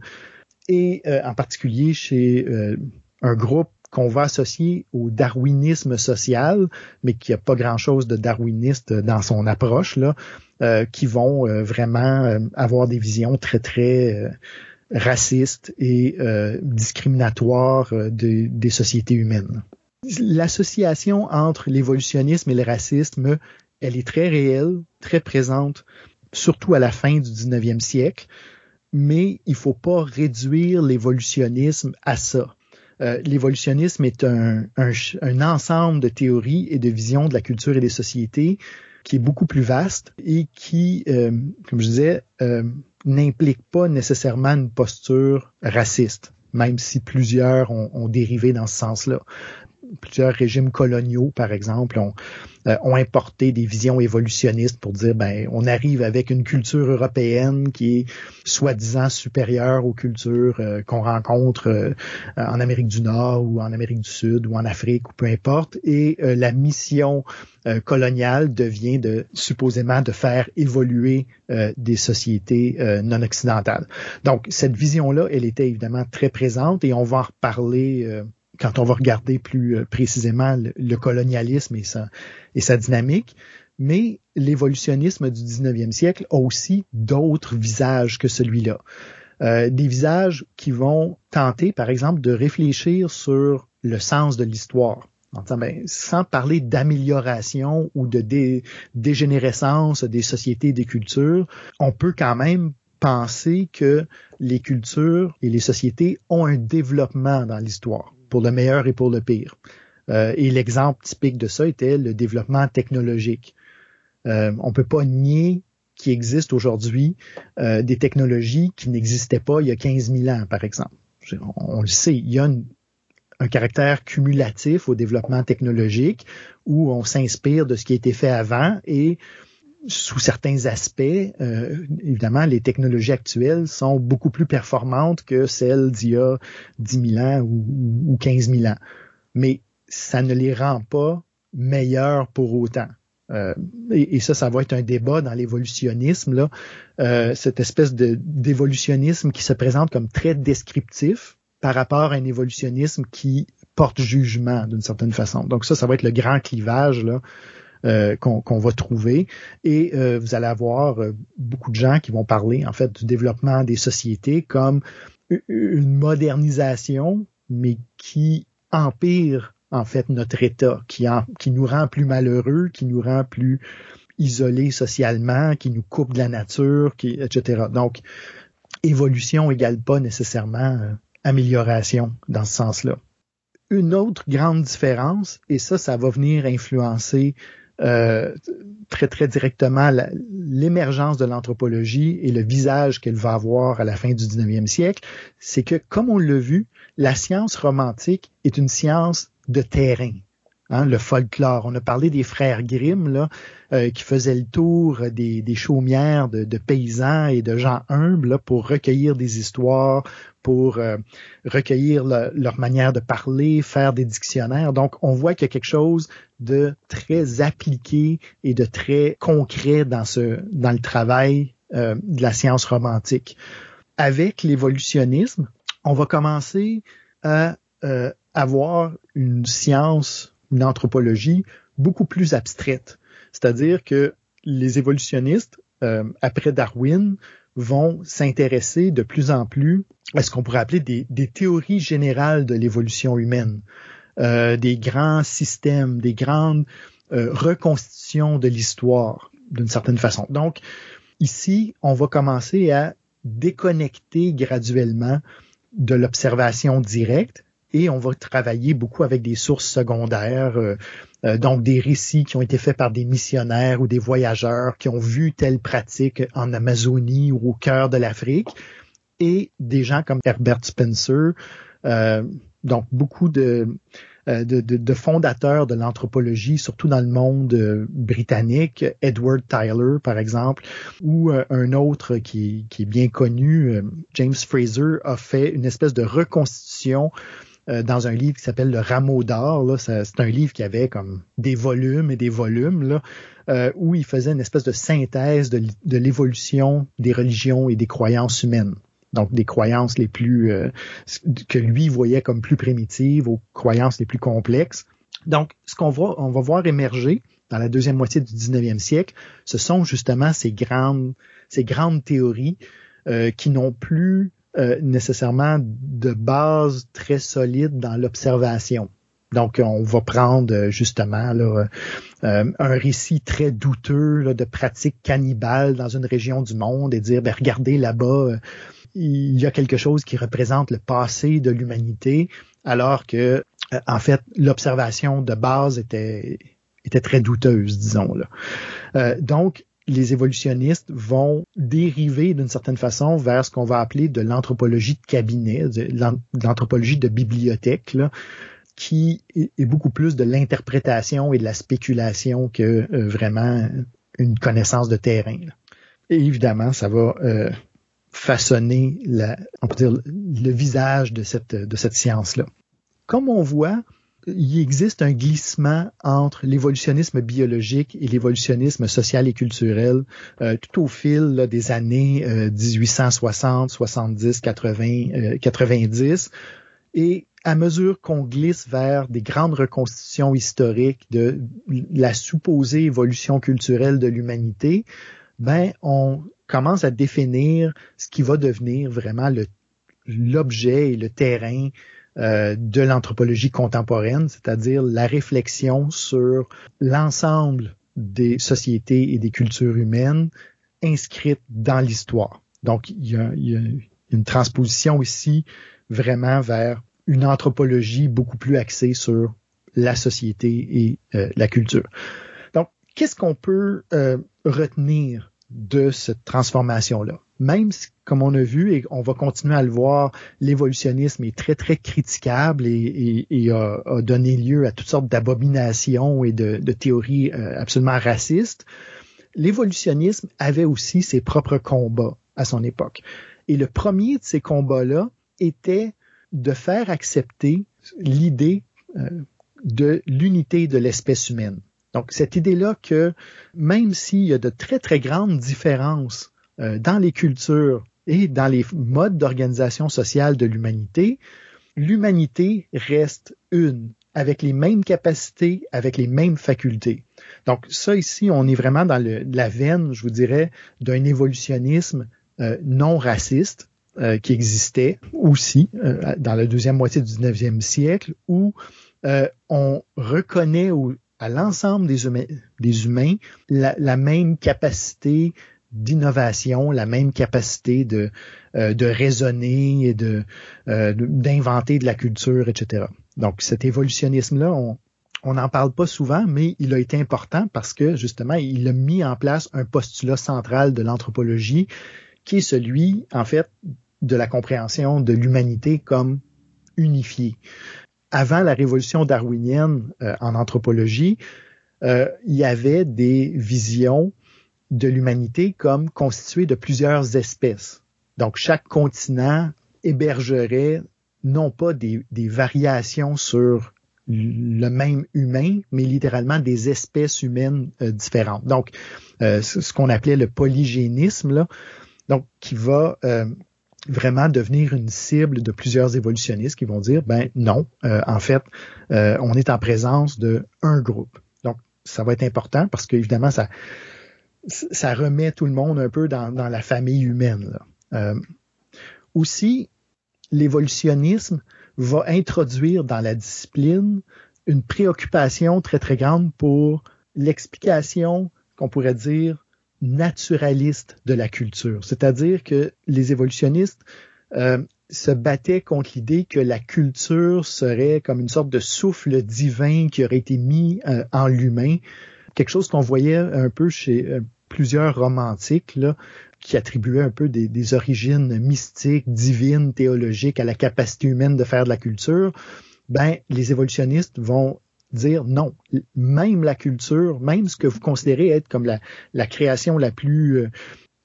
et euh, en particulier chez euh, un groupe qu'on va associer au darwinisme social, mais qui a pas grand-chose de darwiniste dans son approche, là, euh, qui vont vraiment avoir des visions très, très racistes et discriminatoires des sociétés humaines l'association entre l'évolutionnisme et le racisme, elle est très réelle, très présente, surtout à la fin du 19e siècle, mais il faut pas réduire l'évolutionnisme à ça. Euh, l'évolutionnisme est un, ensemble de théories et de visions de la culture et des sociétés qui est beaucoup plus vaste et qui, euh, comme je disais, euh, n'implique pas nécessairement une posture raciste même si plusieurs ont dérivé dans ce sens-là plusieurs régimes coloniaux, par exemple, ont, euh, ont importé des visions évolutionnistes pour dire ben on arrive avec une culture européenne qui est soi-disant supérieure aux cultures euh, qu'on rencontre euh, en Amérique du Nord ou en Amérique du Sud ou en Afrique ou peu importe et la mission coloniale devient de supposément de faire évoluer des sociétés non occidentales. Donc cette vision là, elle était évidemment très présente et on va en reparler quand on va regarder plus euh, précisément le, colonialisme et sa, et sa dynamique. Mais l'évolutionnisme du 19e siècle a aussi d'autres visages que celui-là. Euh, des visages qui vont tenter, par exemple, de réfléchir sur le sens de l'histoire. Ben, sans parler d'amélioration ou de dégénérescence des sociétés et des cultures, on peut quand même penser que les cultures et les sociétés ont un développement dans l'histoire pour le meilleur et pour le pire. Euh, et l'exemple typique de ça était le développement technologique. Euh, on peut pas nier qu'il existe aujourd'hui euh, des technologies qui n'existaient pas il y a 15 000 ans, par exemple. On, le sait, il y a un caractère cumulatif au développement technologique où on s'inspire de ce qui a été fait avant et sous certains aspects, euh, évidemment, les technologies actuelles sont beaucoup plus performantes que celles d'il y a 10 000 ans ou, ou 15 000 ans. Mais ça ne les rend pas meilleurs pour autant. Euh, et, ça, ça va être un débat dans l'évolutionnisme, euh, cette espèce de d'évolutionnisme qui se présente comme très descriptif par rapport à un évolutionnisme qui porte jugement d'une certaine façon. Donc ça, ça va être le grand clivage là, euh, qu'on va trouver. Et euh, vous allez avoir euh, beaucoup de gens qui vont parler en fait du développement des sociétés comme une modernisation, mais qui empire en fait notre état, qui, qui nous rend plus malheureux, qui nous rend plus isolés socialement, qui nous coupe de la nature, qui, etc. Donc, évolution égale pas nécessairement euh, amélioration dans ce sens-là. Une autre grande différence, et ça, ça va venir influencer euh, très très directement l'émergence de l'anthropologie et le visage qu'elle va avoir à la fin du 19e siècle, c'est que, comme on l'a vu, la science romantique est une science de terrain. Hein, le folklore. On a parlé des frères Grimm là, euh, qui faisaient le tour des, des chaumières de, paysans et de gens humbles là, pour recueillir des histoires, pour euh, recueillir leur manière de parler, faire des dictionnaires. Donc, on voit qu'il y a quelque chose de très appliqué et de très concret dans ce dans le travail euh, de la science romantique. Avec l'évolutionnisme, on va commencer à avoir une science une anthropologie beaucoup plus abstraite. C'est-à-dire que les évolutionnistes, euh, après Darwin, vont s'intéresser de plus en plus à ce qu'on pourrait appeler des, théories générales de l'évolution humaine, euh, des grands systèmes, des grandes euh, reconstitutions de l'histoire, d'une certaine façon. Donc, ici, on va commencer à déconnecter graduellement de l'observation directe et on va travailler beaucoup avec des sources secondaires, euh, euh, donc des récits qui ont été faits par des missionnaires ou des voyageurs qui ont vu telle pratique en Amazonie ou au cœur de l'Afrique, et des gens comme Herbert Spencer, euh, donc beaucoup de, de, de, fondateurs de l'anthropologie, surtout dans le monde britannique, Edward Tyler par exemple, ou un autre qui, qui, est bien connu, James Fraser, a fait une espèce de reconstitution euh, dans un livre qui s'appelle Le Rameau d'or. C'est un livre qui avait comme des volumes et des volumes, là, euh, où il faisait une espèce de synthèse de, l'évolution des religions et des croyances humaines. Donc des croyances les plus euh, que lui voyait comme plus primitives aux croyances les plus complexes. Donc, ce qu'on va, on va voir émerger dans la deuxième moitié du 19e siècle, ce sont justement ces grandes, ces grandes théories qui n'ont plus euh, nécessairement de base très solide dans l'observation. Donc, on va prendre euh, justement euh, un récit très douteux de pratiques cannibales dans une région du monde et dire, ben, regardez là-bas, il y a quelque chose qui représente le passé de l'humanité, alors que, en fait, l'observation de base était, était très douteuse, disons. Là. donc, les évolutionnistes vont dériver d'une certaine façon vers ce qu'on va appeler de l'anthropologie de cabinet, de l'anthropologie de bibliothèque, là, qui est beaucoup plus de l'interprétation et de la spéculation que euh, vraiment une connaissance de terrain. Et évidemment, ça va euh, façonner on peut dire, le visage de cette, de cette science-là. Comme on voit, il existe un glissement entre l'évolutionnisme biologique et l'évolutionnisme social et culturel euh, tout au fil des années 1860, 70, 80, 90. Et à mesure qu'on glisse vers des grandes reconstitutions historiques de la supposée évolution culturelle de l'humanité, ben on commence à définir ce qui va devenir vraiment l'objet et le terrain euh, de l'anthropologie contemporaine, c'est-à-dire la réflexion sur l'ensemble des sociétés et des cultures humaines inscrites dans l'histoire. Donc, il y, a, une transposition ici vraiment vers une anthropologie beaucoup plus axée sur la société et euh, la culture. Donc, qu'est-ce qu'on peut euh, retenir de cette transformation-là? Même si, comme on a vu, et on va continuer à le voir, l'évolutionnisme est très, très critiquable et, a, donné lieu à toutes sortes d'abominations et de, théories euh, absolument racistes, l'évolutionnisme avait aussi ses propres combats à son époque. Et le premier de ces combats-là était de faire accepter l'idée euh, de l'unité de l'espèce humaine. Donc, cette idée-là que même s'il y a de très, très grandes différences euh, dans les cultures et dans les modes d'organisation sociale de l'humanité, l'humanité reste une, avec les mêmes capacités, avec les mêmes facultés. Donc ça ici, on est vraiment dans le, la veine, je vous dirais, d'un évolutionnisme euh, non raciste. euh, qui existait aussi euh, dans la deuxième moitié du 19e siècle, où euh, on reconnaît à l'ensemble des, des humains la, même capacité d'innovation, la même capacité de, de raisonner et de d'inventer de la culture, etc. Donc cet évolutionnisme-là, on, on n'en parle pas souvent, mais il a été important parce que justement, il a mis en place un postulat central de l'anthropologie qui est celui, en fait, de la compréhension de l'humanité comme unifiée. Avant la révolution darwinienne euh, en anthropologie, euh, il y avait des visions de l'humanité comme constituée de plusieurs espèces. Donc chaque continent hébergerait non pas des, variations sur le même humain, mais littéralement des espèces humaines euh, différentes. Donc, euh, ce qu'on appelait le polygénisme, donc qui va euh, vraiment devenir une cible de plusieurs évolutionnistes qui vont dire, ben non, en fait, on est en présence de un groupe. Donc, ça va être important parce qu'évidemment, ça, ça remet tout le monde un peu dans, dans la famille humaine. Là. aussi, l'évolutionnisme va introduire dans la discipline une préoccupation très, très grande pour l'explication qu'on pourrait dire naturaliste de la culture. C'est-à-dire que les évolutionnistes euh, se battaient contre l'idée que la culture serait comme une sorte de souffle divin qui aurait été mis euh, en l'humain, quelque chose qu'on voyait un peu chez euh, plusieurs romantiques, là, qui attribuait un peu des, origines mystiques, divines, théologiques à la capacité humaine de faire de la culture, ben les évolutionnistes vont dire non, même la culture, même ce que vous considérez être comme la, la création la plus euh,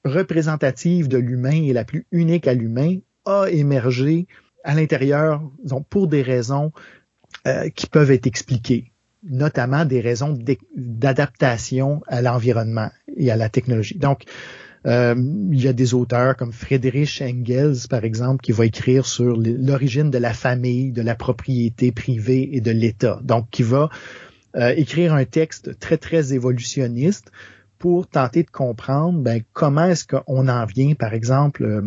représentative de l'humain et la plus unique à l'humain, a émergé à l'intérieur pour des raisons euh, qui peuvent être expliquées, notamment des raisons d'adaptation à l'environnement et à la technologie. Donc, euh, il y a des auteurs comme Friedrich Engels, par exemple, qui va écrire sur l'origine de la famille, de la propriété privée et de l'État. Donc, qui va euh, écrire un texte très, très évolutionniste pour tenter de comprendre ben, comment est-ce qu'on en vient, par exemple, euh,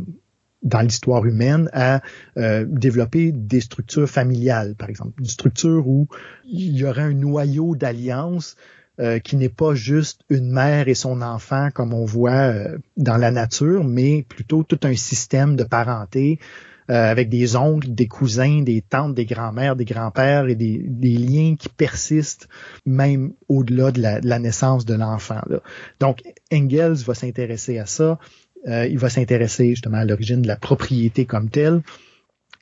dans l'histoire humaine, à développer des structures familiales, par exemple. Une structure où il y aurait un noyau d'alliance euh, qui n'est pas juste une mère et son enfant comme on voit euh, dans la nature, mais plutôt tout un système de parenté euh, avec des oncles, des cousins, des tantes, des grands-mères, des grands-pères et des, liens qui persistent même au-delà de la, naissance de l'enfant. Donc Engels va s'intéresser à ça. Il va s'intéresser justement à l'origine de la propriété comme telle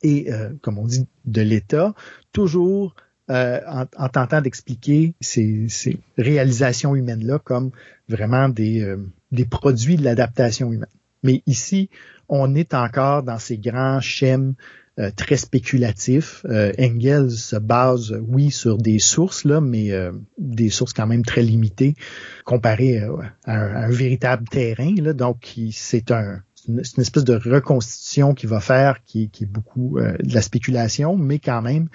et, comme on dit, de l'État, toujours euh, en, tentant d'expliquer ces, réalisations humaines-là comme vraiment des, euh, des produits de l'adaptation humaine. Mais ici, on est encore dans ces grands schèmes euh, très spéculatifs. Engels se base, oui, sur des sources, là, mais des sources quand même très limitées comparées à un, véritable terrain. Là, donc, c'est un, une, espèce de reconstitution qui va faire, qui, qui est beaucoup de la spéculation, mais quand même,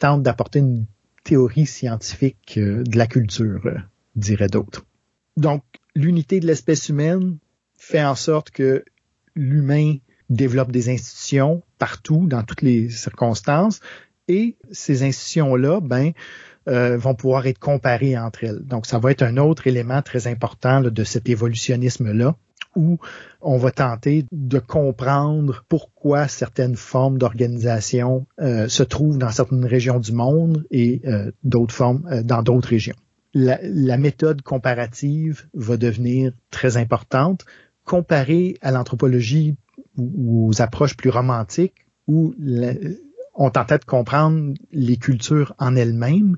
tente d'apporter une théorie scientifique euh, de la culture, euh, dirait d'autres. Donc, l'unité de l'espèce humaine fait en sorte que l'humain développe des institutions partout, dans toutes les circonstances, et ces institutions-là, ben, euh, vont pouvoir être comparées entre elles. Donc, ça va être un autre élément très important de cet évolutionnisme-là où on va tenter de comprendre pourquoi certaines formes d'organisation euh, se trouvent dans certaines régions du monde et euh, d'autres formes euh, dans d'autres régions. La, la, méthode comparative va devenir très importante. Comparée à l'anthropologie ou aux approches plus romantiques où on tentait de comprendre les cultures en elles-mêmes,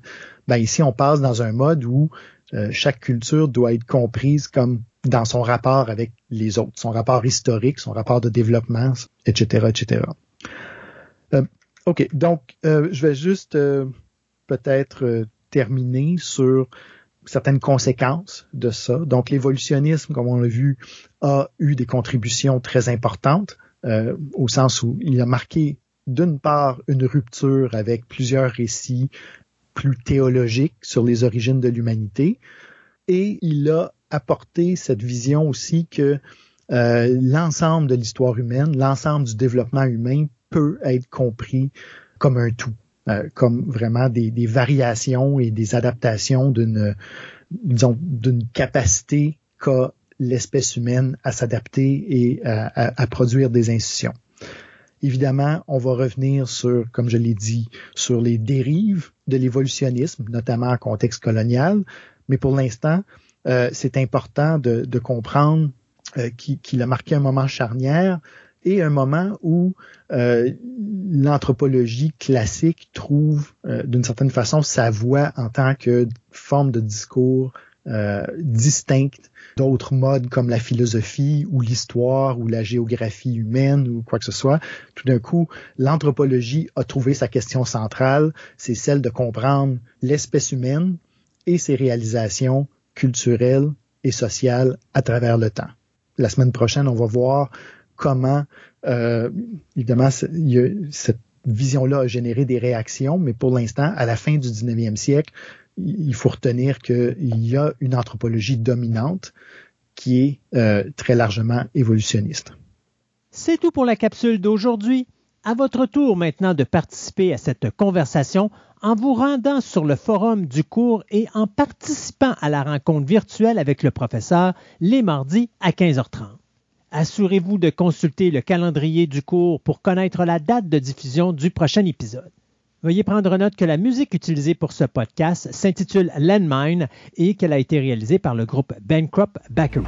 ben ici on passe dans un mode où chaque culture doit être comprise comme dans son rapport avec les autres, son rapport historique, son rapport de développement, etc., etc. Euh, OK, donc euh, je vais juste euh, peut-être euh, terminer sur certaines conséquences de ça. Donc l'évolutionnisme, comme on l'a vu, a eu des contributions très importantes au sens où il a marqué d'une part une rupture avec plusieurs récits plus théologiques sur les origines de l'humanité et il a apporter cette vision aussi que euh, l'ensemble de l'histoire humaine, l'ensemble du développement humain peut être compris comme un tout, euh, comme vraiment des, des, variations et des adaptations d'une d'une capacité qu'a l'espèce humaine à s'adapter et à, à, produire des institutions. Évidemment, on va revenir sur, comme je l'ai dit, sur les dérives de l'évolutionnisme, notamment en contexte colonial, mais pour l'instant, euh, c'est important de, de comprendre euh, qu'il a marqué un moment charnière et un moment où euh, l'anthropologie classique trouve euh, d'une certaine façon sa voix en tant que forme de discours euh, distincte d'autres modes comme la philosophie ou l'histoire ou la géographie humaine ou quoi que ce soit. Tout d'un coup, l'anthropologie a trouvé sa question centrale, c'est celle de comprendre l'espèce humaine et ses réalisations culturelles et sociales à travers le temps. La semaine prochaine, on va voir comment, euh, évidemment, cette vision-là a généré des réactions, mais pour l'instant, à la fin du 19e siècle, il faut retenir qu'il y a une anthropologie dominante qui est euh, très largement évolutionniste. C'est tout pour la capsule d'aujourd'hui. À votre tour maintenant de participer à cette conversation en vous rendant sur le forum du cours et en participant à la rencontre virtuelle avec le professeur les mardis à 15h30. Assurez-vous de consulter le calendrier du cours pour connaître la date de diffusion du prochain épisode. Veuillez prendre note que la musique utilisée pour ce podcast s'intitule Landmine et qu'elle a été réalisée par le groupe Bankrupt Bakery.